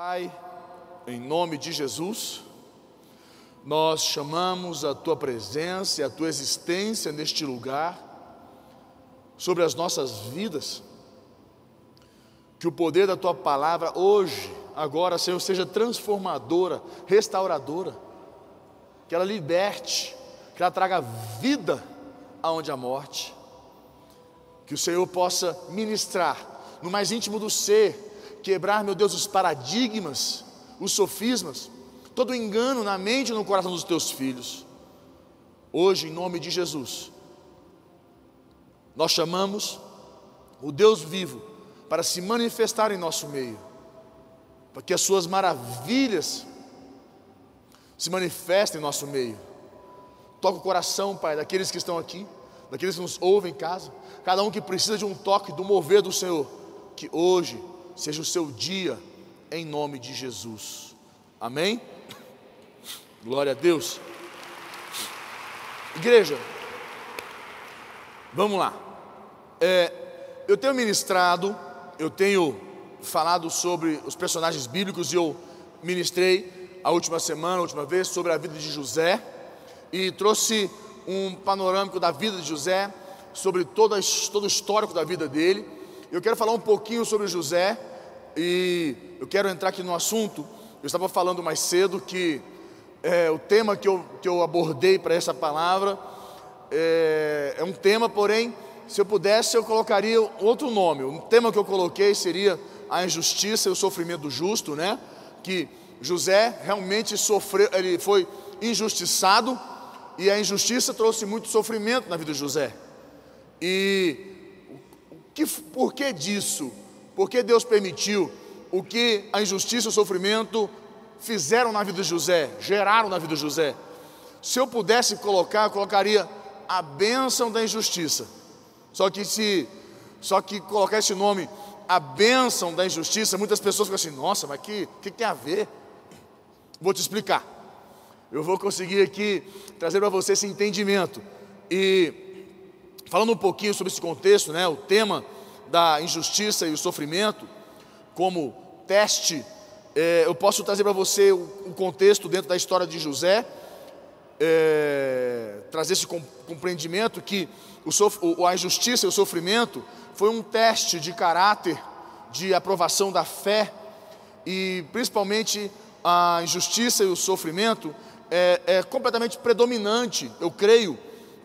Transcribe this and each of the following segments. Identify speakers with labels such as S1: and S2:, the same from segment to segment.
S1: Pai, em nome de Jesus, nós chamamos a tua presença e a tua existência neste lugar, sobre as nossas vidas, que o poder da tua palavra hoje, agora, Senhor, seja transformadora, restauradora, que ela liberte, que ela traga vida aonde há morte, que o Senhor possa ministrar no mais íntimo do ser, quebrar, meu Deus, os paradigmas, os sofismas, todo engano na mente e no coração dos teus filhos. Hoje, em nome de Jesus, nós chamamos o Deus vivo para se manifestar em nosso meio, para que as suas maravilhas se manifestem em nosso meio. Toca o coração, Pai, daqueles que estão aqui, daqueles que nos ouvem em casa, cada um que precisa de um toque, do mover do Senhor, que hoje seja o seu dia, em nome de Jesus. Amém? Glória a Deus. Igreja, vamos lá. É, eu tenho ministrado, eu tenho falado sobre os personagens bíblicos e eu ministrei a última semana, a última vez, sobre a vida de José e trouxe um panorâmico da vida de José, sobre todo, todo o histórico da vida dele. Eu quero falar um pouquinho sobre José e eu quero entrar aqui no assunto. Eu estava falando mais cedo que é, o tema que eu, que eu abordei para essa palavra é, é um tema, porém, se eu pudesse, eu colocaria outro nome. O tema que eu coloquei seria a injustiça e o sofrimento do justo, né? Que José realmente sofreu, ele foi injustiçado e a injustiça trouxe muito sofrimento na vida de José. E que, por que disso? Por que Deus permitiu o que a injustiça e o sofrimento fizeram na vida de José, geraram na vida de José? Se eu pudesse colocar, eu colocaria a bênção da injustiça. Só que se só que colocar esse nome, a bênção da injustiça, muitas pessoas ficam assim, nossa, mas que, que tem a ver? Vou te explicar. Eu vou conseguir aqui trazer para você esse entendimento. E falando um pouquinho sobre esse contexto, né, o tema da injustiça e o sofrimento, como teste, é, eu posso trazer para você o, o, contexto dentro da história de José, é, trazer esse compreendimento que o, a injustiça e o sofrimento foi um teste de caráter, de aprovação da fé, e principalmente a injustiça e o sofrimento é, é completamente predominante, eu creio,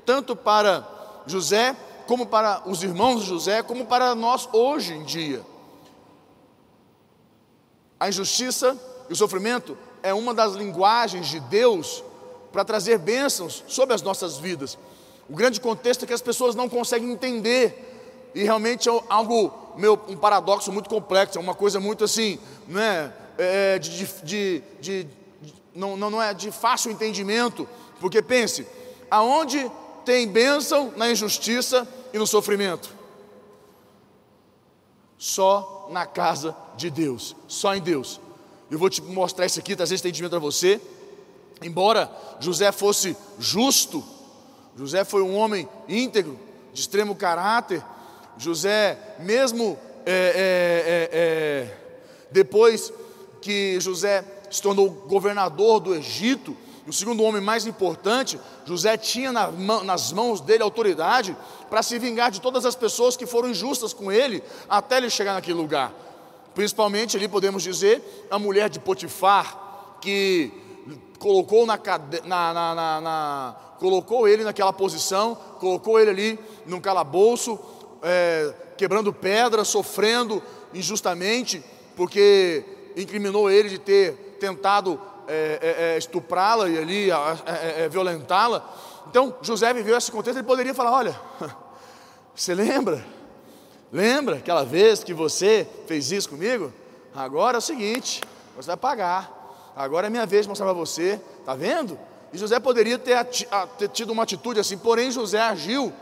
S1: tanto para José como para os irmãos de José, como para nós hoje em dia. A injustiça e o sofrimento é uma das linguagens de Deus para trazer bênçãos sobre as nossas vidas. O grande contexto é que as pessoas não conseguem entender, e realmente é algo, meu, um paradoxo muito complexo, é uma coisa muito assim, não é, é de, de, de, de não, não é de fácil entendimento, porque pense, aonde tem bênção na injustiça e no sofrimento? Só na casa de Deus, só em Deus. Eu vou te mostrar isso aqui, trazer esse entendimento para você. Embora José fosse justo, José foi um homem íntegro, de extremo caráter. José, mesmo é, é, é, é depois que José se tornou governador do Egito, o segundo homem mais importante, José tinha nas mãos dele autoridade para se vingar de todas as pessoas que foram injustas com ele até ele chegar naquele lugar. Principalmente ali podemos dizer a mulher de Potifar, que colocou, na, na, na, na colocou ele naquela posição, colocou ele ali num calabouço, é, quebrando pedra, sofrendo injustamente, porque incriminou ele de ter tentado é, é, é, estuprá-la e ali é, é, violentá-la. Então José viveu esse contexto, ele poderia falar: olha, você lembra? Lembra aquela vez que você fez isso comigo? Agora é o seguinte, você vai pagar. Agora é minha vez de mostrar para você, tá vendo? E José poderia ter, ter, tido uma atitude assim, porém José agiu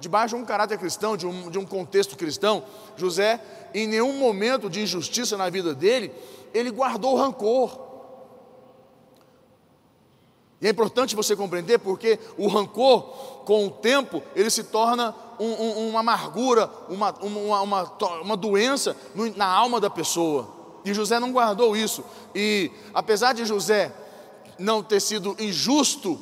S1: debaixo de um caráter cristão, de um, de um contexto cristão. José, em nenhum momento de injustiça na vida dele, ele guardou rancor. E é importante você compreender porque o rancor, com o tempo, ele se torna um, um, uma amargura, uma, uma, uma, uma doença na alma da pessoa. E José não guardou isso. E apesar de José não ter sido injusto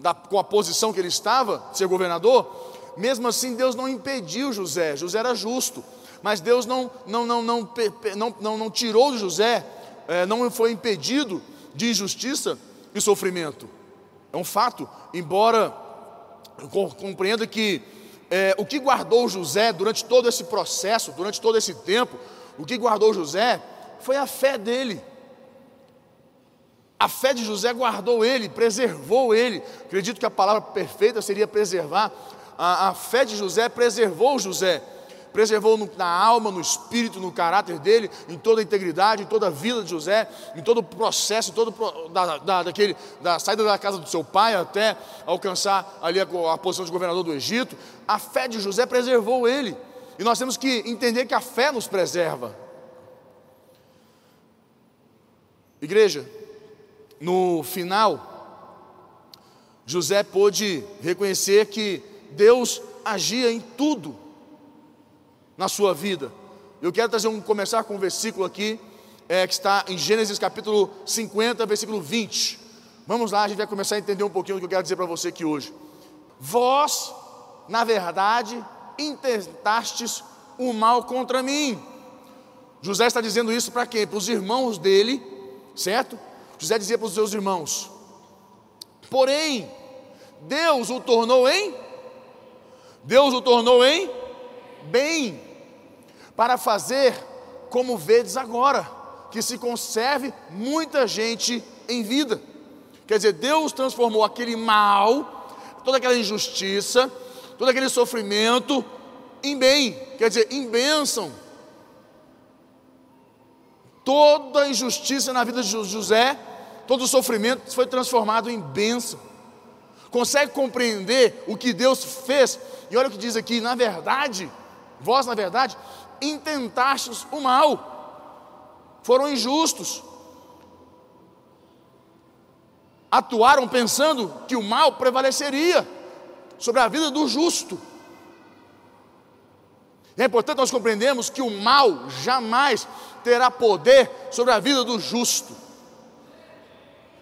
S1: da, com a posição que ele estava, ser governador, mesmo assim Deus não impediu José. José era justo, mas Deus não não não não não, não, não tirou de José, é, não foi impedido de injustiça e sofrimento. É um fato, embora compreenda que é, o que guardou José durante todo esse processo, durante todo esse tempo, o que guardou José foi a fé dele. A fé de José guardou ele, preservou ele. Acredito que a palavra perfeita seria preservar. A, a fé de José preservou José. Preservou na alma, no espírito, no caráter dele, em toda a integridade, em toda a vida de José, em todo o processo, em todo da, da, daquele, da saída da casa do seu pai até alcançar ali a, a posição de governador do Egito. A fé de José preservou ele. E nós temos que entender que a fé nos preserva. Igreja, no final, José pôde reconhecer que Deus agia em tudo na sua vida. Eu quero trazer um, começar com um versículo aqui, é, que está em Gênesis capítulo 50, versículo 20. Vamos lá, a gente vai começar a entender um pouquinho o que eu quero dizer para você aqui hoje. Vós, na verdade, intentastes o mal contra mim. José está dizendo isso para quem? Para os irmãos dele certo? José dizia para os seus irmãos: Porém, Deus o tornou em Deus o tornou em bem, para fazer como vedes agora, que se conserve muita gente em vida. Quer dizer, Deus transformou aquele mal, toda aquela injustiça, todo aquele sofrimento em bem, quer dizer, em bênção. Toda a injustiça na vida de José, todo o sofrimento foi transformado em bênção. Consegue compreender o que Deus fez? E olha o que diz aqui: na verdade, vós, na verdade, intentastes o mal, foram injustos, atuaram pensando que o mal prevaleceria sobre a vida do justo. É importante nós compreendermos que o mal jamais terá poder sobre a vida do justo.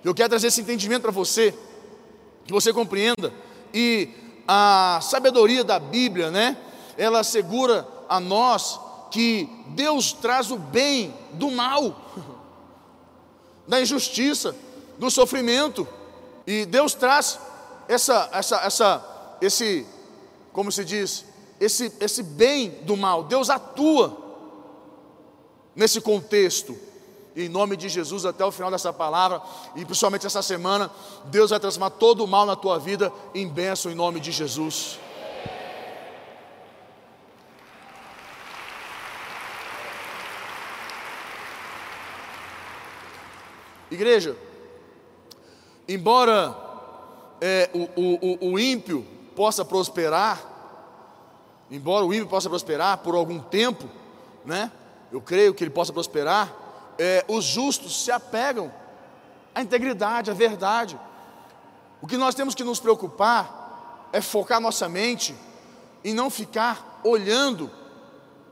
S1: Eu quero trazer esse entendimento para você, que você compreenda. E a sabedoria da Bíblia, né? Ela assegura a nós que Deus traz o bem do mal, da injustiça, do sofrimento. E Deus traz essa, essa, essa, esse, como se diz, esse, esse bem do mal. Deus atua nesse contexto. em nome de Jesus, até o final dessa palavra, e principalmente essa semana, Deus vai transformar todo o mal na tua vida em bênção em nome de Jesus. Igreja, embora é, o, o, o ímpio possa prosperar, embora o ímpio possa prosperar por algum tempo, né? Eu creio que ele possa prosperar. É, os justos se apegam à integridade, à verdade. O que nós temos que nos preocupar é focar nossa mente e não ficar olhando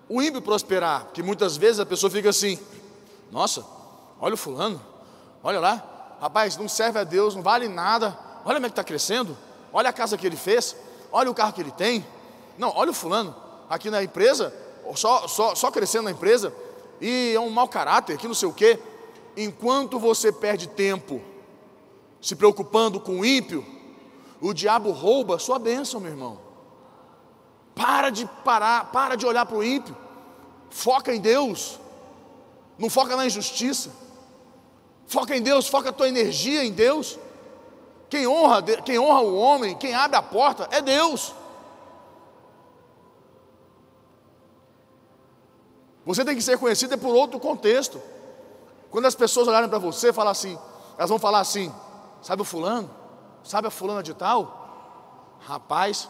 S1: o ímpio prosperar, porque muitas vezes a pessoa fica assim: nossa, olha o fulano, olha lá, rapaz, não serve a Deus, não vale nada, olha como é que está crescendo, olha a casa que ele fez, olha o carro que ele tem, não, olha o fulano, aqui na empresa, só, só, só crescendo na empresa, e é um mau caráter, que não sei o quê. Enquanto você perde tempo se preocupando com o ímpio, o diabo rouba a sua bênção, meu irmão. Para de parar, para de olhar para o ímpio. Foca em Deus. Não foca na injustiça. Foca em Deus, foca a tua energia em Deus. Quem honra, quem honra o homem, quem abre a porta é Deus. Você tem que ser conhecido por outro contexto. Quando as pessoas olharem para você, falar assim, elas vão falar assim: sabe o fulano? Sabe a fulana de tal? Rapaz,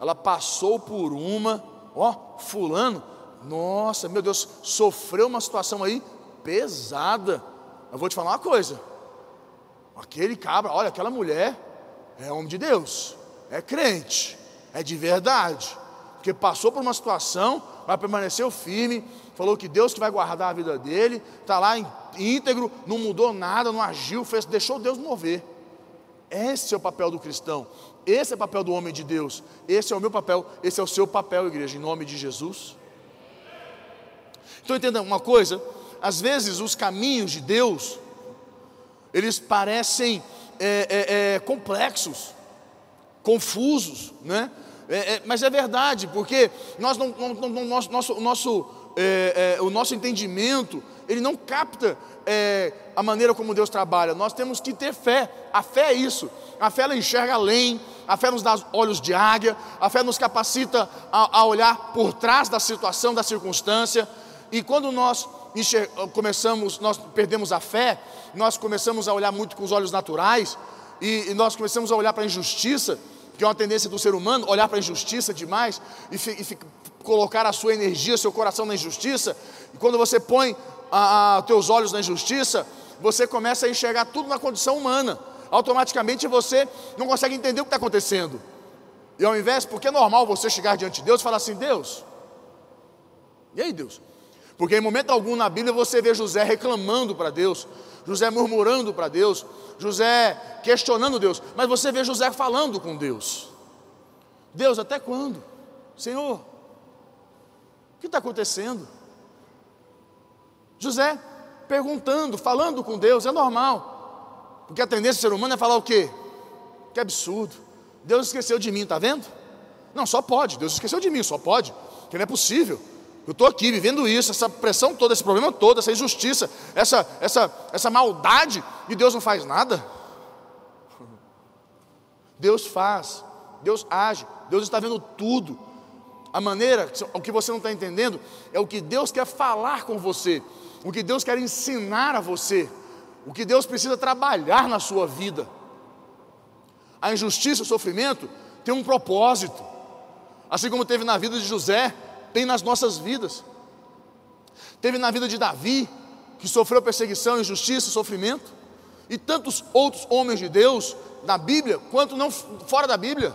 S1: ela passou por uma, ó, fulano, nossa, meu Deus, sofreu uma situação aí pesada. Eu vou te falar uma coisa. Aquele cabra, olha, aquela mulher é homem de Deus, é crente, é de verdade. porque passou por uma situação, mas permaneceu firme, falou que Deus que vai guardar a vida dele, está lá íntegro, não mudou nada, não agiu, fez, deixou Deus mover. Esse é o papel do cristão, esse é o papel do homem de Deus, esse é o meu papel, esse é o seu papel, igreja, em nome de Jesus. Então entenda uma coisa, às vezes os caminhos de Deus, eles parecem é, é, é, complexos, confusos, né? É, é, mas é verdade, porque nós não, não, não nosso, nosso, nosso, o nosso entendimento, ele não capta a maneira como Deus trabalha. Nós temos que ter fé. A fé é isso. A fé ela enxerga além, a fé nos dá olhos de águia, a fé nos capacita a, a olhar por trás da situação, da circunstância. E quando nós começamos, nós perdemos a fé, nós começamos a olhar muito com os olhos naturais, e, e nós começamos a olhar para a injustiça, que é uma tendência do ser humano, olhar para a injustiça demais e, e colocar a sua energia, seu coração na injustiça. E quando você põe os teus olhos na injustiça, você começa a enxergar tudo na condição humana. Automaticamente você não consegue entender o que está acontecendo. E ao invés, porque é normal você chegar diante de Deus e falar assim: Deus, e aí, Deus? Porque em momento algum na Bíblia você vê José reclamando para Deus, José murmurando para Deus, José questionando Deus, mas você vê José falando com Deus. Deus, até quando? Senhor, o que está acontecendo? José perguntando, falando com Deus, é normal, porque a tendência do ser humano é falar o quê? Que absurdo, Deus esqueceu de mim, está vendo? Não, só pode, Deus esqueceu de mim, só pode, que não é possível. Eu estou aqui vivendo isso, essa pressão toda, esse problema todo, essa injustiça, essa, essa, essa maldade, e Deus não faz nada. Deus faz, Deus age, Deus está vendo tudo. A maneira, o que você não está entendendo, é o que Deus quer falar com você, o que Deus quer ensinar a você, o que Deus precisa trabalhar na sua vida. A injustiça, o sofrimento, tem um propósito, assim como teve na vida de José, tem nas nossas vidas. Teve na vida de Davi, que sofreu perseguição, injustiça, sofrimento, e tantos outros homens de Deus na Bíblia, quanto não fora da Bíblia.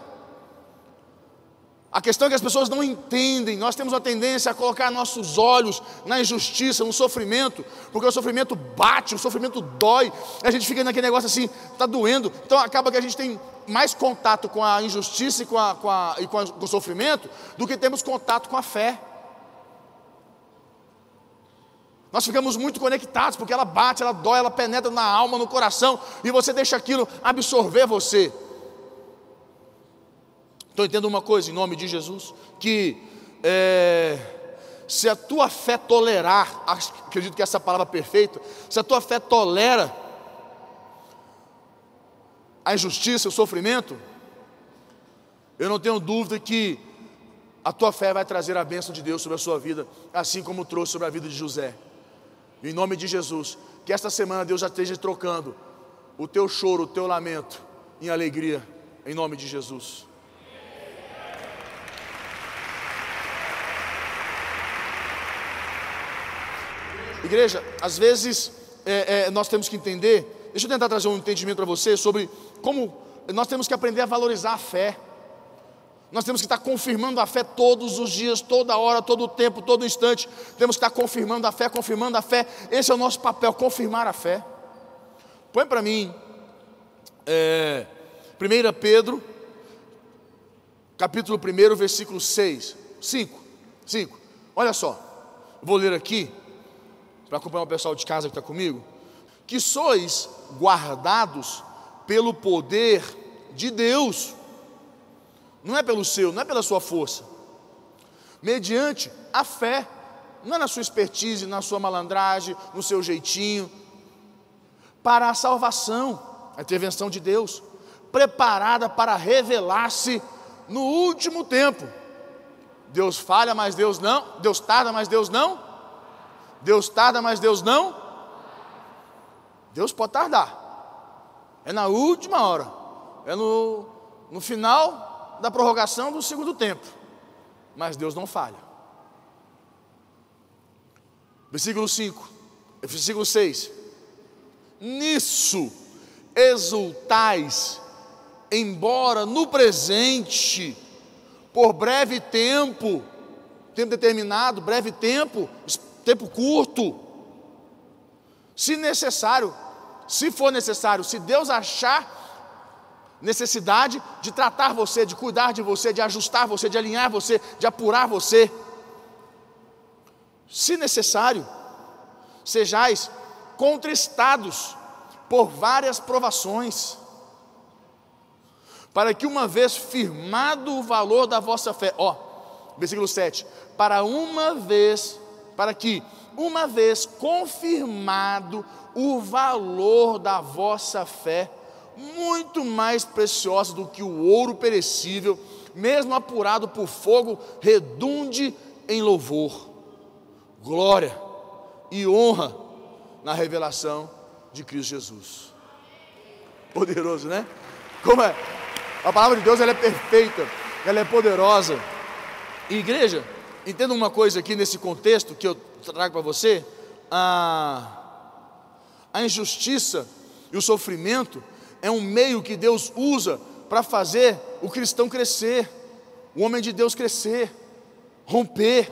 S1: A questão é que as pessoas não entendem, nós temos uma tendência a colocar nossos olhos na injustiça, no sofrimento, porque o sofrimento bate, o sofrimento dói, a gente fica naquele negócio assim, está doendo, então acaba que a gente tem mais contato com a injustiça e com, a, com, a, e com, a, com o sofrimento do que temos contato com a fé. Nós ficamos muito conectados, porque ela bate, ela dói, ela penetra na alma, no coração, e você deixa aquilo absorver você. Então entenda uma coisa, em nome de Jesus, que é, se a tua fé tolerar, acredito que essa palavra é perfeita, se a tua fé tolera a injustiça, o sofrimento, eu não tenho dúvida que a tua fé vai trazer a bênção de Deus sobre a sua vida, assim como trouxe sobre a vida de José. Em nome de Jesus, que esta semana Deus já esteja trocando o teu choro, o teu lamento em alegria, em nome de Jesus. Igreja, às vezes é, é, nós temos que entender, deixa eu tentar trazer um entendimento para você sobre como nós temos que aprender a valorizar a fé. Nós temos que estar confirmando a fé todos os dias, toda hora, todo tempo, todo instante. Temos que estar confirmando a fé, confirmando a fé. Esse é o nosso papel, confirmar a fé. Põe para mim, é, 1 Pedro, capítulo 1, versículo 6, 5, 5. Olha só, vou ler aqui para acompanhar o pessoal de casa que está comigo, que sois guardados pelo poder de Deus, não é pelo seu, não é pela sua força, mediante a fé, não é na sua expertise, na sua malandragem, no seu jeitinho, para a salvação, a intervenção de Deus, preparada para revelar-se no último tempo. Deus falha, mas Deus não, Deus tarda, mas Deus não Deus tarda, mas Deus não. Deus pode tardar. É na última hora. É no, no final da prorrogação do segundo tempo. Mas Deus não falha. Versículo 5. Versículo 6. Nisso exultais, embora no presente por breve tempo, tempo determinado, breve tempo, tempo curto. Se necessário, se for necessário, se Deus achar necessidade de tratar você, de cuidar de você, de ajustar você, de alinhar você, de apurar você, se necessário, sejais contristados por várias provações, para que uma vez firmado o valor da vossa fé, ó, versículo 7, para uma vez, para que uma vez confirmado o valor da vossa fé, muito mais preciosa do que o ouro perecível, mesmo apurado por fogo, redunde em louvor, glória e honra na revelação de Cristo Jesus. Poderoso, né? Como é? A palavra de Deus ela é perfeita, ela é poderosa. E, igreja, entenda uma coisa aqui nesse contexto que eu trago para você: a, a injustiça e o sofrimento é um meio que Deus usa para fazer o cristão crescer, o homem de Deus crescer, romper.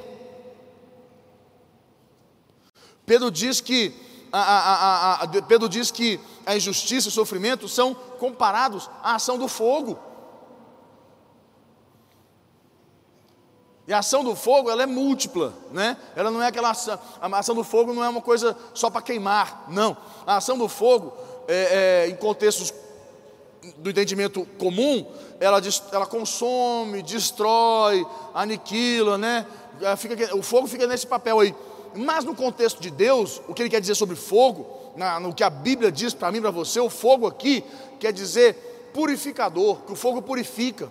S1: Pedro diz que a, a, a, Pedro diz que a injustiça e o sofrimento são comparados à ação do fogo. E a ação do fogo, ela é múltipla, né? Ela não é aquela ação, a ação do fogo não é uma coisa só para queimar, não. A ação do fogo, é, é, em contextos do entendimento comum, ela, ela consome, destrói, aniquila, né? Fica, o fogo fica nesse papel aí. Mas no contexto de Deus, o que ele quer dizer sobre fogo, na, no que a Bíblia diz para mim para você, o fogo aqui quer dizer purificador, que o fogo purifica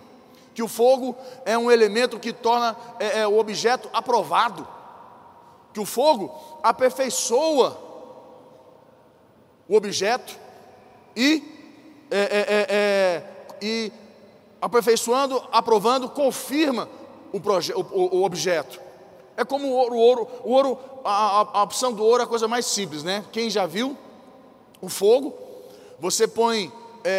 S1: que o fogo é um elemento que torna é, é, o objeto aprovado, que o fogo aperfeiçoa o objeto e, é, é, é, é e aperfeiçoando, aprovando, confirma o, o, o, objeto. É como o ouro, o ouro, o ouro a, a, opção do ouro é a coisa mais simples, né? Quem já viu o fogo, você põe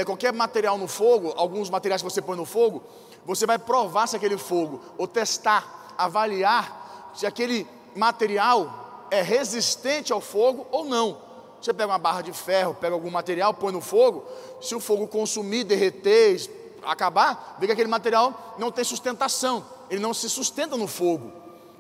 S1: qualquer material no fogo, alguns materiais que você põe no fogo, você vai provar se aquele fogo, ou testar, avaliar se aquele material é resistente ao fogo ou não. Você pega uma barra de ferro, pega algum material, põe no fogo, se o fogo consumir, derreter, acabar, vê que aquele material não tem sustentação, ele não se sustenta no fogo.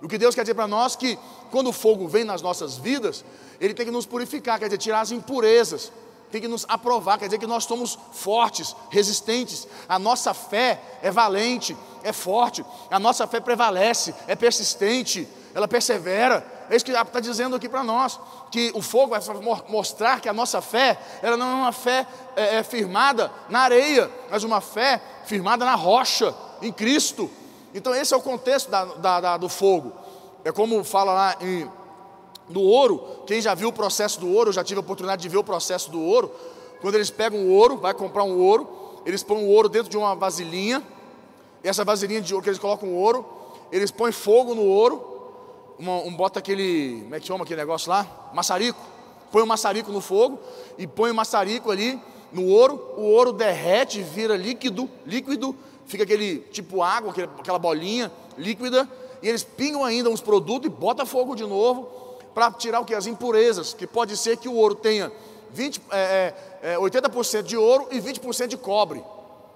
S1: O que Deus quer dizer para nós é que quando o fogo vem nas nossas vidas, ele tem que nos purificar, quer dizer, tirar as impurezas, tem que nos aprovar, quer dizer que nós somos fortes, resistentes, a nossa fé é valente, é forte, a nossa fé prevalece, é persistente, ela persevera. É isso que está dizendo aqui para nós, que o fogo vai mostrar que a nossa fé, ela não é uma fé é, é, firmada na areia, mas uma fé firmada na rocha, em Cristo. Então esse é o contexto da, da, da, do fogo. É como fala lá em do ouro, quem já viu o processo do ouro, já tive a oportunidade de ver o processo do ouro. Quando eles pegam o ouro, vai comprar um ouro, eles põem o ouro dentro de uma vasilhinha, e essa vasilhinha de ouro que eles colocam o ouro, eles põem fogo no ouro, uma, um bota aquele, como é que chama aquele negócio lá? Maçarico. Põe o maçarico no fogo e põe o maçarico ali no ouro, o ouro derrete, vira líquido, líquido, fica aquele tipo água, aquela bolinha líquida, e eles pingam ainda uns produtos e bota fogo de novo, para tirar o que? As impurezas, que pode ser que o ouro tenha 20, é, é, 80% é, de ouro e 20% de cobre.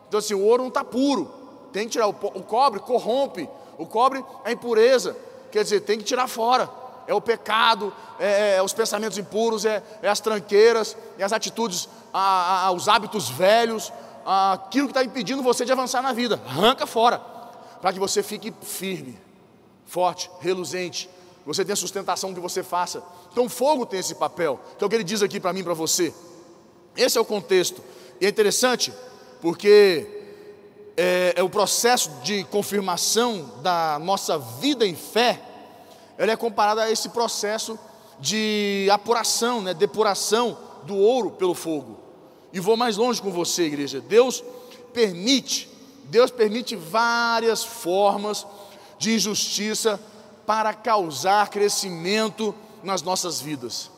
S1: Então assim, o ouro não está puro, tem que tirar, o, o cobre corrompe, o cobre é impureza, quer dizer, tem que tirar fora. É o pecado, é, é os pensamentos impuros, é, é, as tranqueiras, é as atitudes, a, a, os hábitos velhos, a, aquilo que está impedindo você de avançar na vida. Arranca fora, para que você fique firme, forte, reluzente, você tem a sustentação que você faça. Então o fogo tem esse papel, que é o que ele diz aqui para mim, para você. Esse é o contexto. E é interessante, porque é, é, o processo de confirmação da nossa vida em fé, ele é comparado a esse processo de apuração, né, depuração do ouro pelo fogo. E vou mais longe com você, igreja. Deus permite, Deus permite várias formas de injustiça para causar crescimento nas nossas vidas.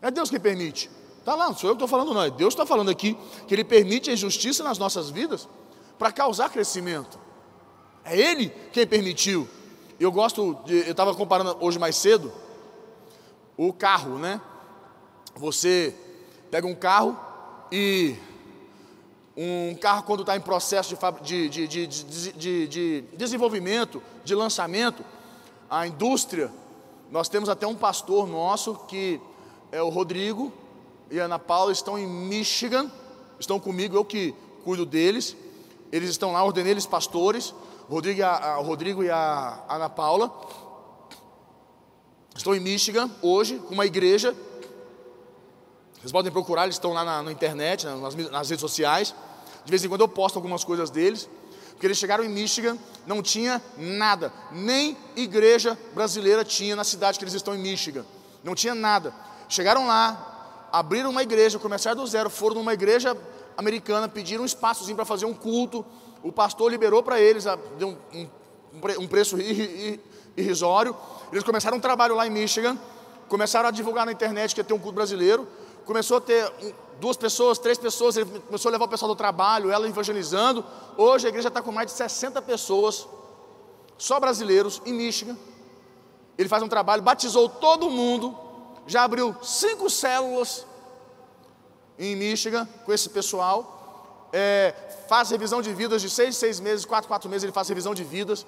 S1: É Deus que permite. Está lá, não sou eu que estou falando, não. É Deus está falando aqui que Ele permite a injustiça nas nossas vidas para causar crescimento. É Ele quem permitiu. Eu gosto de. Eu estava comparando hoje mais cedo o carro, né? Você pega um carro e um carro quando está em processo de, de, de, de, desenvolvimento, de lançamento, a indústria, nós temos até um pastor nosso que é o Rodrigo e a Ana Paula estão em Michigan, estão comigo, eu que cuido deles. Eles estão lá, ordenei eles pastores, Rodrigo e a, o Rodrigo e a Ana Paula. Estou em Michigan hoje, com uma igreja. Vocês podem procurar, eles estão lá na, na internet, nas, nas redes sociais. De vez em quando eu posto algumas coisas deles. Porque eles chegaram em Michigan, não tinha nada, nem igreja brasileira tinha na cidade que eles estão em Michigan. Não tinha nada. Chegaram lá, abriram uma igreja, começaram do zero, foram numa igreja americana, pediram um espaçozinho para fazer um culto. O pastor liberou para eles, deu um, um, um preço irrisório. Eles começaram um trabalho lá em Michigan, começaram a divulgar na internet que ia ter um culto brasileiro. Começou a ter duas pessoas, três pessoas, ele começou a levar o pessoal do trabalho, ela evangelizando. Hoje a igreja está com mais de 60 pessoas, só brasileiros, em Michigan. Ele faz um trabalho, batizou todo mundo, já abriu cinco células em Michigan com esse pessoal. É, faz revisão de vidas de seis, seis meses, quatro, quatro meses, ele faz revisão de vidas.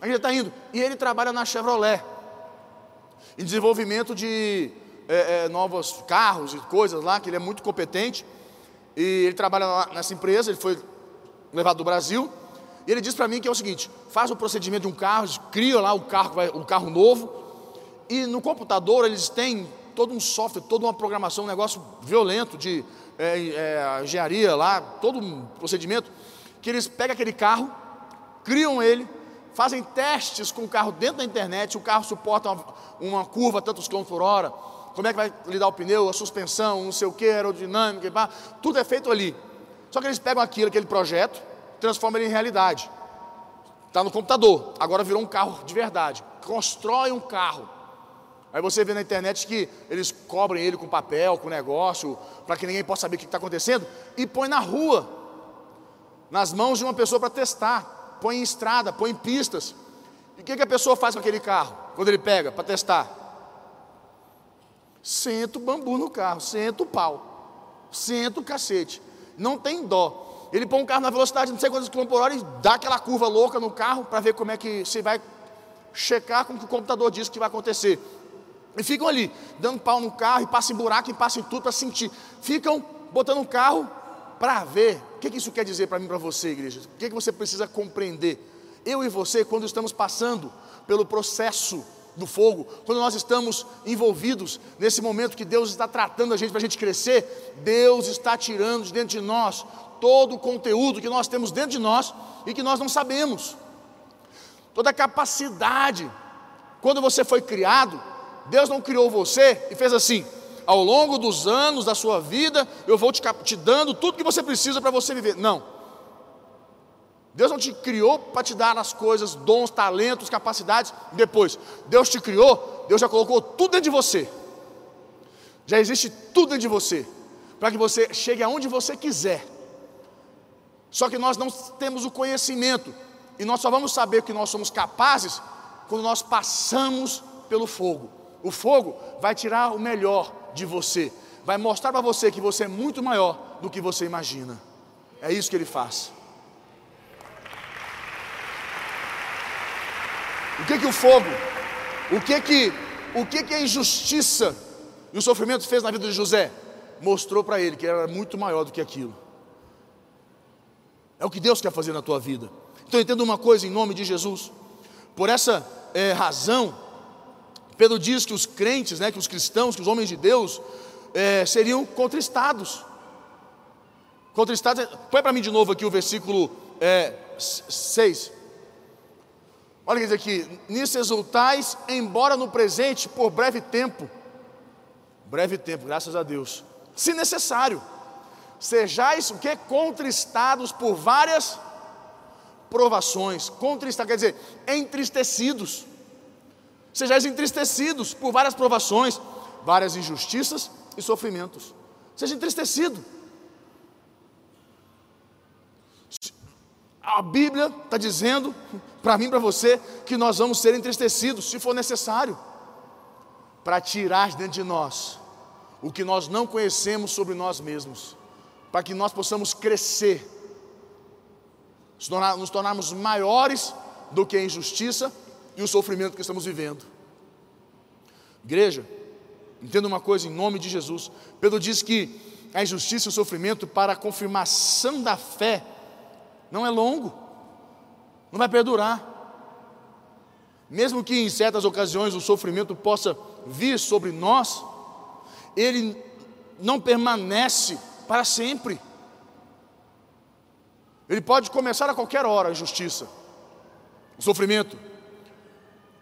S1: A gente está indo. E ele trabalha na Chevrolet, em desenvolvimento de é, é, novos carros e coisas lá, que ele é muito competente. E ele trabalha nessa empresa, ele foi levado do Brasil. E ele diz para mim que é o seguinte: faz o procedimento de um carro, cria lá o carro, o carro novo, e no computador eles têm todo um software, toda uma programação, um negócio violento de é, é, engenharia lá, todo um procedimento, que eles pegam aquele carro, criam ele, fazem testes com o carro dentro da internet, o carro suporta uma, uma curva tantos quilômetros por hora, como é que vai lidar o pneu, a suspensão, não sei o que, aerodinâmica, pá, tudo é feito ali. Só que eles pegam aquilo, aquele projeto, transformam ele em realidade. Está no computador, agora virou um carro de verdade. Constrói um carro. Aí você vê na internet que eles cobrem ele com papel, com negócio, para que ninguém possa saber o que está acontecendo, e põe na rua, nas mãos de uma pessoa para testar põe em estrada, põe em pistas. E o que, que a pessoa faz com aquele carro, quando ele pega para testar? Senta o bambu no carro, senta o pau, senta o cacete, não tem dó. Ele põe um carro na velocidade de não sei quantos quilômetros por hora e dá aquela curva louca no carro para ver como é que você vai checar com que o computador diz que vai acontecer. E ficam ali, dando pau no carro, e passam em buraco, e passam em tudo para sentir. Ficam botando o carro para ver o que, que isso quer dizer para mim, para você, igreja. O que, que você precisa compreender? Eu e você, quando estamos passando pelo processo do fogo, quando nós estamos envolvidos nesse momento que Deus está tratando a gente para a gente crescer, Deus está tirando de dentro de nós todo o conteúdo que nós temos dentro de nós e que nós não sabemos, toda a capacidade. Quando você foi criado, Deus não criou você e fez assim: ao longo dos anos da sua vida, eu vou te, te dando tudo que você precisa para você viver. Não. Deus não te criou para te dar as coisas, dons, talentos, capacidades depois. Deus te criou, Deus já colocou tudo dentro de você. Já existe tudo dentro de você, para que você chegue aonde você quiser. Só que nós não temos o conhecimento, e nós só vamos saber que nós somos capazes quando nós passamos pelo fogo. O fogo vai tirar o melhor de você, vai mostrar para você que você é muito maior do que você imagina. É isso que ele faz. O que que o fogo, o que que, o que que a injustiça e o sofrimento fez na vida de José? Mostrou para ele que era muito maior do que aquilo. É o que Deus quer fazer na tua vida. Então entenda uma coisa em nome de Jesus. Por essa é, razão, Pedro diz que os crentes, né, que os cristãos, que os homens de Deus é, seriam contristados. Contristados. Põe para mim de novo aqui o versículo é, 6. Olha que diz aqui: Nisso exultais, embora no presente, por breve tempo. Breve tempo, graças a Deus. Se necessário, sejais o que? Contristados por várias provações. Contristados quer dizer entristecidos Sejais entristecidos por várias provações, várias injustiças e A Bíblia está dizendo para mim e para você que nós vamos ser entristecidos, se for necessário, para tirar de dentro de nós o que nós não conhecemos sobre nós mesmos, para que nós possamos crescer, nos tornarmos maiores do que a injustiça e o sofrimento que estamos vivendo. Igreja, entenda uma coisa em nome de Jesus. Pedro diz que a injustiça e o sofrimento para a confirmação da fé não é longo, não vai perdurar. Mesmo que em certas ocasiões o sofrimento possa vir sobre nós, ele não permanece para sempre. Ele pode começar a qualquer hora a injustiça, o sofrimento,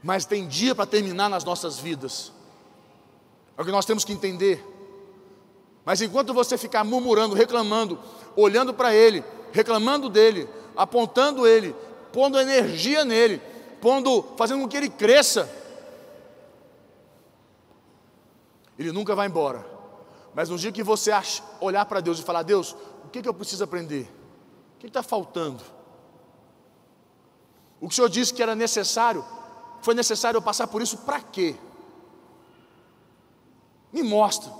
S1: mas tem dia para terminar nas nossas vidas. É o que nós temos que entender. Mas enquanto você ficar murmurando, reclamando, olhando para ele, reclamando dele, apontando ele, pondo energia nele, pondo, fazendo com que ele cresça, ele nunca vai embora. Mas no dia que você olhar para Deus e falar, Deus, o que, que eu preciso aprender? O que está faltando? O que o Senhor disse que era necessário, foi necessário eu passar por isso para quê? Me mostra.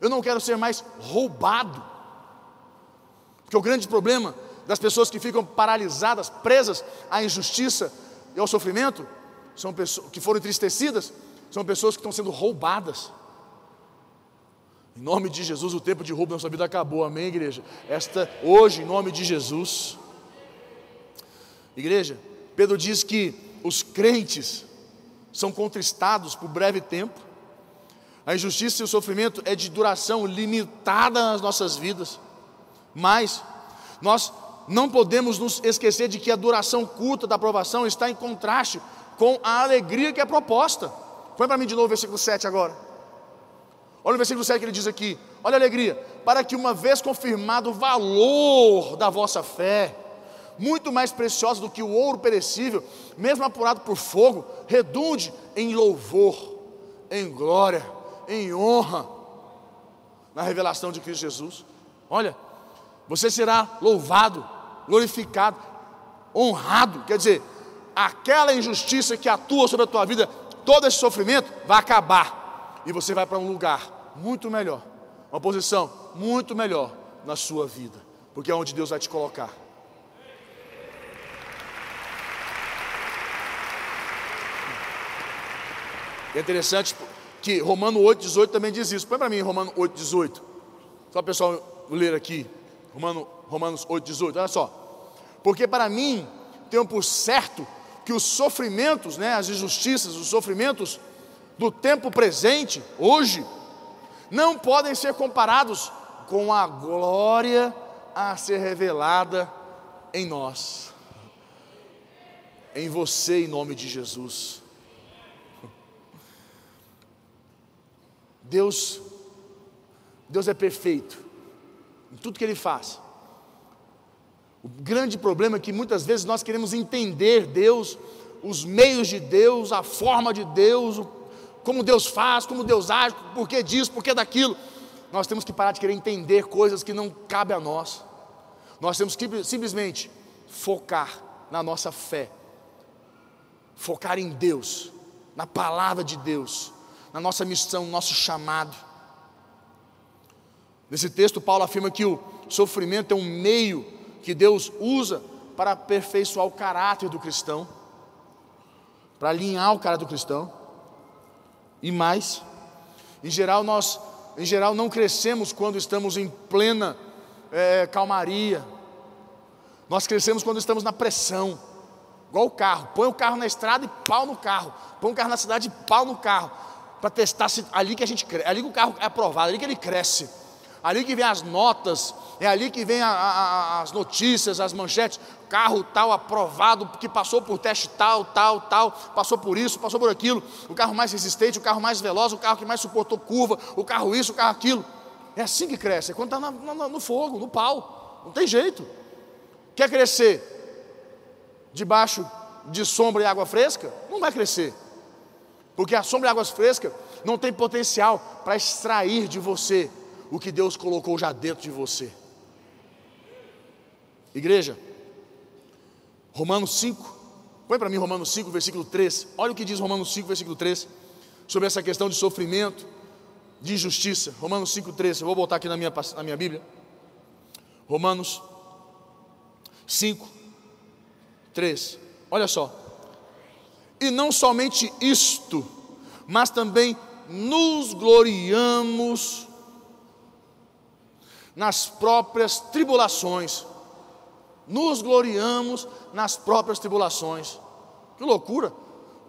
S1: Eu não quero ser mais roubado. Porque o grande problema das pessoas que ficam paralisadas, presas à injustiça e ao sofrimento, são pessoas que foram entristecidas, são pessoas que estão sendo roubadas. Em nome de Jesus, o tempo de roubo na sua vida acabou, amém, igreja? Esta, hoje, em nome de Jesus. Igreja, Pedro diz que os crentes são contristados por breve tempo, a injustiça e o sofrimento é de duração limitada nas nossas vidas. Mas nós não podemos nos esquecer de que a duração curta da aprovação está em contraste com a alegria que é proposta. Põe para mim de novo o versículo 7 agora. Olha o versículo 7 que ele diz aqui: Olha a alegria, para que uma vez confirmado o valor da vossa fé, muito mais preciosa do que o ouro perecível, mesmo apurado por fogo, redunde em louvor, em glória em honra na revelação de Cristo Jesus. Olha, você será louvado, glorificado, honrado. Quer dizer, aquela injustiça que atua sobre a tua vida, todo esse sofrimento vai acabar e você vai para um lugar muito melhor, uma posição muito melhor na sua vida, porque é onde Deus vai te colocar. É interessante que Romano 8,18 também diz isso. Põe para mim Romano 8,18. Só o pessoal ler aqui. Romano, Romanos 8,18. Olha só. Porque para mim, tenho por certo que os sofrimentos, né, as injustiças, os sofrimentos do tempo presente, hoje, não podem ser comparados com a glória a ser revelada em nós, em você, em nome de Jesus. Deus, Deus é perfeito em tudo que Ele faz. O grande problema é que muitas vezes nós queremos entender Deus, os meios de Deus, a forma de Deus, como Deus faz, como Deus age, por que disso, por que daquilo. Nós temos que parar de querer entender coisas que não cabem a nós. Nós temos que simplesmente focar na nossa fé, focar em Deus, na palavra de Deus na nossa missão, no nosso chamado. Nesse texto, Paulo afirma que o sofrimento é um meio que Deus usa para aperfeiçoar o caráter do cristão, para alinhar o caráter do cristão. E mais, em geral, nós, em geral, não crescemos quando estamos em plena é, calmaria. Nós crescemos quando estamos na pressão, igual o carro. Põe o carro na estrada e pau no carro. Põe o carro na cidade e pau no carro para testar se ali que a gente ali que o carro é aprovado, ali que ele cresce, ali que vem as notas, é ali que vem a, a, as notícias, as manchetes, carro tal aprovado, que passou por teste tal, tal, tal, passou por isso, passou por aquilo, o carro mais resistente, o carro mais veloz, o carro que mais suportou curva, o carro isso, o carro aquilo. É assim que cresce, é quando está no fogo, no pau, não tem jeito. Quer crescer debaixo de sombra e água fresca? Não vai crescer. Porque a sombra de águas frescas não tem potencial para extrair de você o que Deus colocou já dentro de você. Igreja, Romanos 5, põe para mim Romanos 5, versículo 3. Olha o que diz Romanos 5, versículo 3, sobre essa questão de sofrimento, de injustiça. Romanos 5, 3. Eu vou botar aqui na minha, na minha Bíblia. Romanos 5, 3. Olha só. E não somente isto, mas também nos gloriamos nas próprias tribulações. Nos gloriamos nas próprias tribulações. Que loucura!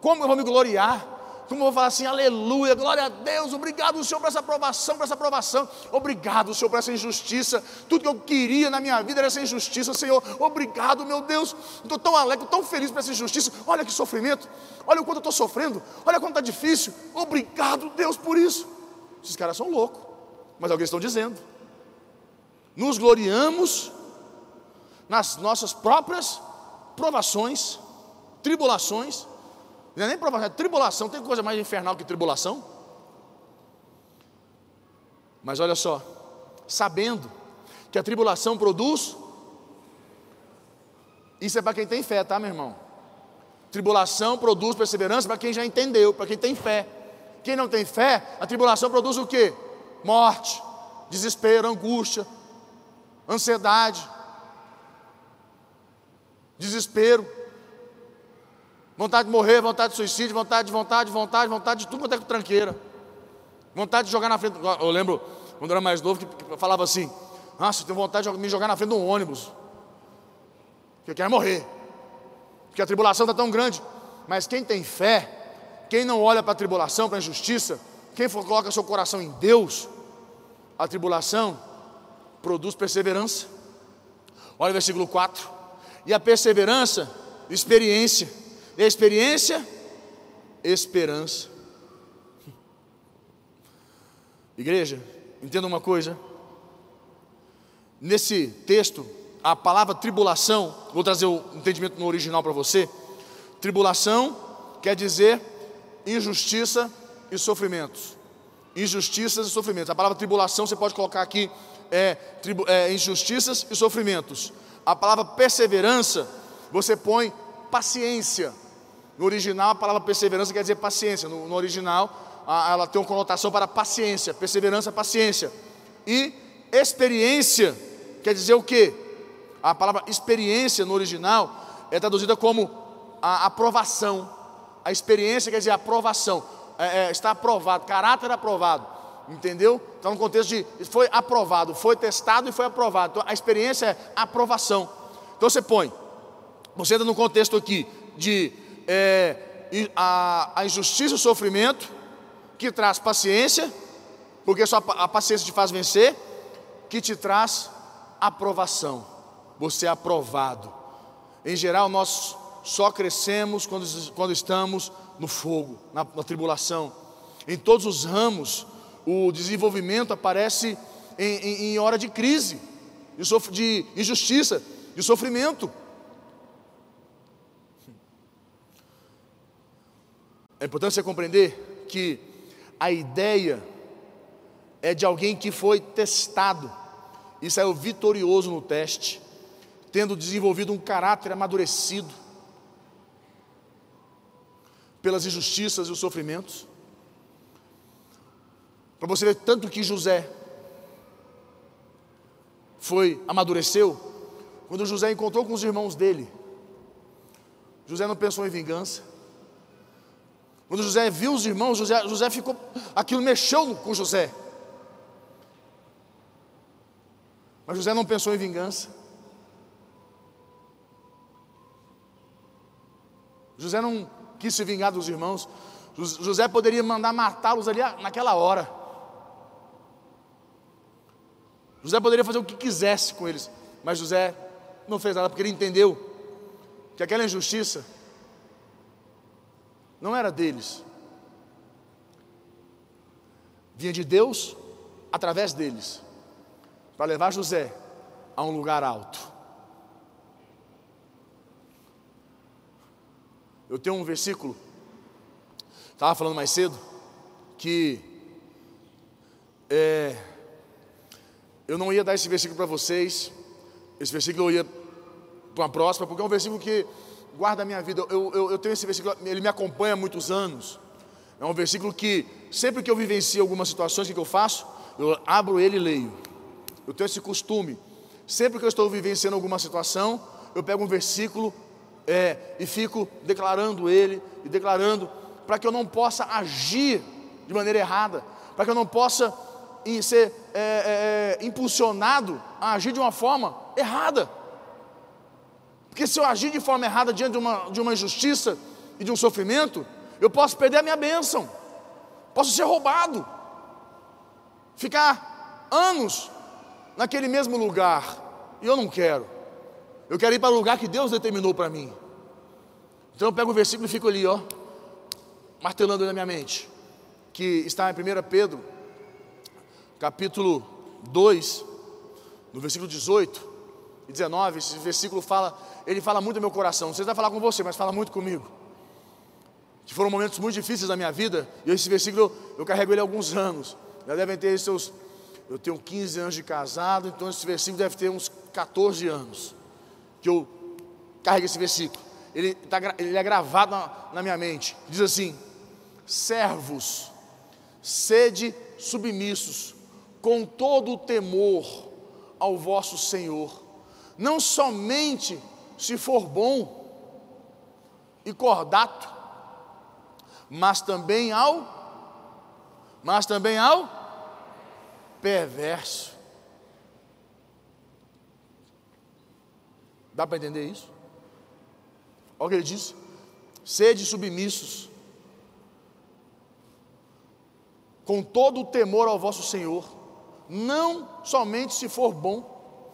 S1: Como eu vou me gloriar? Como eu vou falar assim, aleluia, glória a Deus, obrigado Senhor por essa aprovação, por essa aprovação, obrigado Senhor por essa injustiça, tudo que eu queria na minha vida era essa injustiça, Senhor, obrigado meu Deus, estou tão alegre, tão feliz por essa injustiça, olha que sofrimento, olha o quanto eu estou sofrendo, olha quanto está difícil, obrigado Deus por isso. Esses caras são loucos, mas é que eles estão dizendo. Nos gloriamos nas nossas próprias provações, tribulações, não é nem provação, é tribulação. Tem coisa mais infernal que tribulação? Mas olha só, sabendo que a tribulação produz, isso é para quem tem fé, tá, meu irmão? Tribulação produz perseverança para quem já entendeu, para quem tem fé. Quem não tem fé, a tribulação produz o que? Morte, desespero, angústia, ansiedade, desespero. Vontade de morrer, vontade de suicídio, vontade de vontade, vontade, vontade de tudo quanto é tranqueira. Vontade de jogar na frente. Eu lembro, quando eu era mais novo, que falava assim: Nossa, eu tenho vontade de me jogar na frente de um ônibus. Porque eu quero morrer. Porque a tribulação está tão grande. Mas quem tem fé, quem não olha para a tribulação, para a injustiça, quem for, coloca seu coração em Deus, a tribulação produz perseverança. Olha o versículo 4. E a perseverança, experiência. E a experiência, esperança. Igreja, entenda uma coisa. Nesse texto, a palavra tribulação, vou trazer o entendimento no original para você. Tribulação quer dizer injustiça e sofrimentos. Injustiças e sofrimentos. A palavra tribulação você pode colocar aqui é, tribu, é, injustiças e sofrimentos. A palavra perseverança você põe paciência. No original, a palavra perseverança quer dizer paciência. No, no original, a, ela tem uma conotação para paciência, perseverança, paciência. E experiência quer dizer o quê? A palavra experiência no original é traduzida como a aprovação. A experiência quer dizer aprovação. É, é, está aprovado, caráter aprovado. Entendeu? Está no contexto de foi aprovado, foi testado e foi aprovado. Então a experiência é aprovação. Então você põe, você entra no contexto aqui de é, a, a injustiça e o sofrimento, que traz paciência, porque só a paciência te faz vencer, que te traz aprovação. Você é aprovado. Em geral, nós só crescemos quando, quando estamos no fogo, na, na tribulação. Em todos os ramos, o desenvolvimento aparece em, em, em hora de crise, de, de injustiça, de sofrimento. É importante você compreender que a ideia é de alguém que foi testado e saiu vitorioso no teste, tendo desenvolvido um caráter amadurecido pelas injustiças e os sofrimentos. Para você ver tanto que José foi amadureceu, quando José encontrou com os irmãos dele, José não pensou em vingança, quando José viu os irmãos, José, José ficou. Aquilo mexeu com José. Mas José não pensou em vingança. José não quis se vingar dos irmãos. José poderia mandar matá-los ali naquela hora. José poderia fazer o que quisesse com eles, mas José não fez nada porque ele entendeu que aquela injustiça não era deles. Vinha de Deus através deles, para levar José a um lugar alto. Eu tenho um versículo, estava falando mais cedo, que é, eu não ia dar esse versículo para vocês, esse versículo eu ia para uma próxima, porque é um versículo que guarda a minha vida. Eu, eu, eu tenho esse versículo, ele me acompanha há muitos anos. É um versículo que, sempre que eu vivencio algumas situações, o que eu faço? Eu abro ele e leio. Eu tenho esse costume. Sempre que eu estou vivenciando alguma situação, eu pego um versículo é, e fico declarando ele e declarando para que eu não possa agir de maneira errada, para que eu não possa ser é, é, é, impulsionado a agir de uma forma errada. Porque se eu agir de forma errada diante de uma, de uma injustiça e de um sofrimento, eu posso perder a minha bênção, posso ser roubado, ficar anos naquele mesmo lugar, e eu não quero. Eu quero ir para o lugar que Deus determinou para mim. Então eu pego o versículo e fico ali, ó, martelando na minha mente, que está em 1 Pedro, capítulo 2, no versículo 18 e 19, esse versículo fala, ele fala muito no meu coração, não sei se vai falar com você, mas fala muito comigo. Que foram momentos muito difíceis da minha vida, e esse versículo eu carrego ele há alguns anos. Já devem ter seus. Eu tenho 15 anos de casado, então esse versículo deve ter uns 14 anos que eu carrego esse versículo. Ele, tá, ele é gravado na, na minha mente. Diz assim: servos, sede submissos, com todo o temor ao vosso Senhor, não somente se for bom e cordato, mas também ao mas também ao perverso. Dá para entender isso? Olha o que ele diz: sede submissos, com todo o temor ao vosso Senhor, não somente se for bom,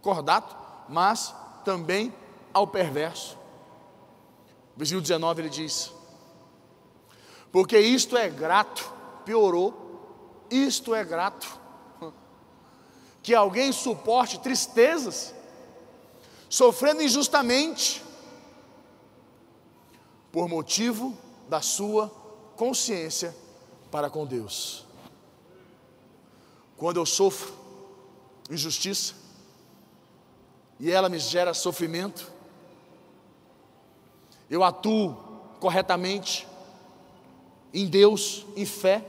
S1: cordato, mas também ao perverso. Versículo 19 ele diz: Porque isto é grato, piorou, isto é grato, que alguém suporte tristezas sofrendo injustamente, por motivo da sua consciência para com Deus. Quando eu sofro injustiça e ela me gera sofrimento, eu atuo corretamente em Deus, em fé,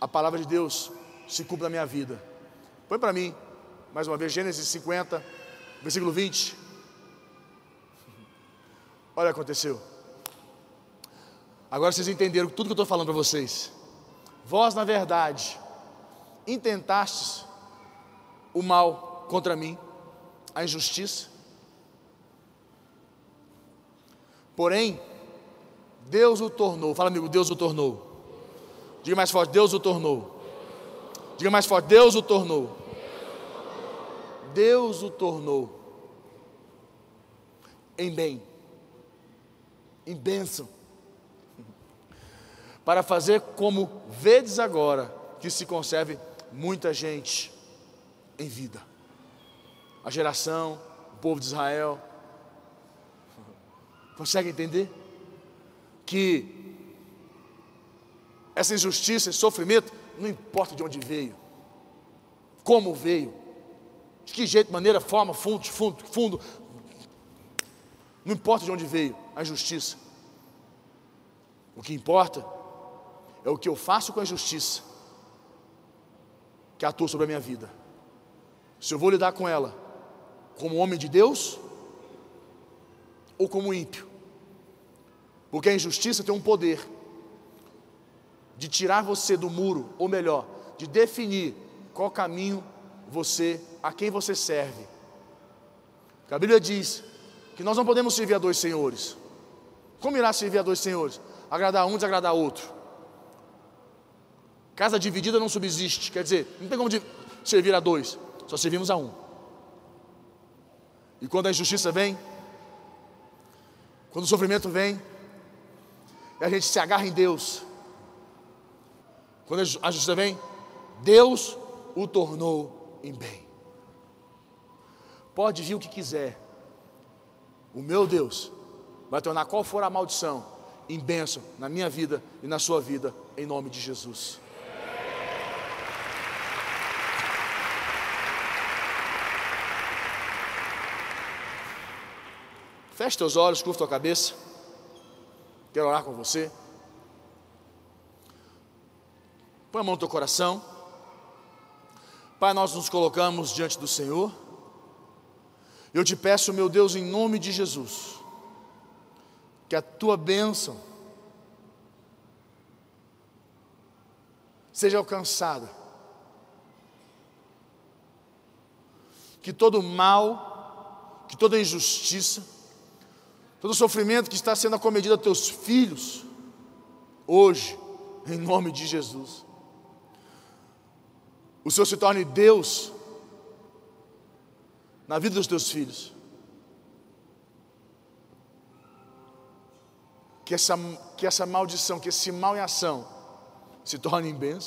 S1: a palavra de Deus se cumpre na minha vida. Põe para mim, mais uma vez, Gênesis 50, versículo 20. Olha o que aconteceu. Agora vocês entenderam tudo que eu estou falando para vocês. Vós, na verdade, intentastes o mal contra mim, a injustiça. Porém, Deus o tornou. Fala, amigo, Deus o tornou. Diga mais forte: Deus o tornou. Diga mais forte: Deus o tornou. Deus o tornou. Em bem, em bênção, para fazer como vedes agora que se conserve muita gente em vida. A geração, o povo de Israel, consegue entender? Que essa injustiça, esse sofrimento não importa de onde veio, como veio, de que jeito, maneira, forma, fundo, fundo, fundo, não importa de onde veio a injustiça. O que importa é o que eu faço com a injustiça que atua sobre a minha vida. Se eu vou lidar com ela como homem de Deus ou como ímpio. Porque a injustiça tem um poder de tirar você do muro, ou melhor, de definir qual caminho você, a quem você serve. a Bíblia diz que nós não podemos servir a dois senhores. Como irá servir a dois senhores? Agradar um, desagradar outro. Casa dividida não subsiste, quer dizer, não tem como servir a dois, só servimos a um. E quando a injustiça vem, quando o sofrimento vem, e a gente se agarra em Deus, quando a justiça vem, Deus o tornou em bem. Pode vir o que quiser, o meu Deus vai tornar qual for a maldição em bênção na minha vida e na sua vida, em nome de Jesus. Feche teus olhos, curva tua cabeça. Quero orar com você. Põe a mão no teu coração. Pai, nós nos colocamos diante do Senhor. Eu te peço, meu Deus, em nome de Jesus, que a tua bênção seja alcançada. Que todo mal, que toda injustiça, todo sofrimento que está sendo acometido a teus filhos, hoje, em nome de Jesus, o Senhor se torne Deus na vida dos teus filhos. Que essa, que essa maldição, que esse mal em ação se torne em bênção.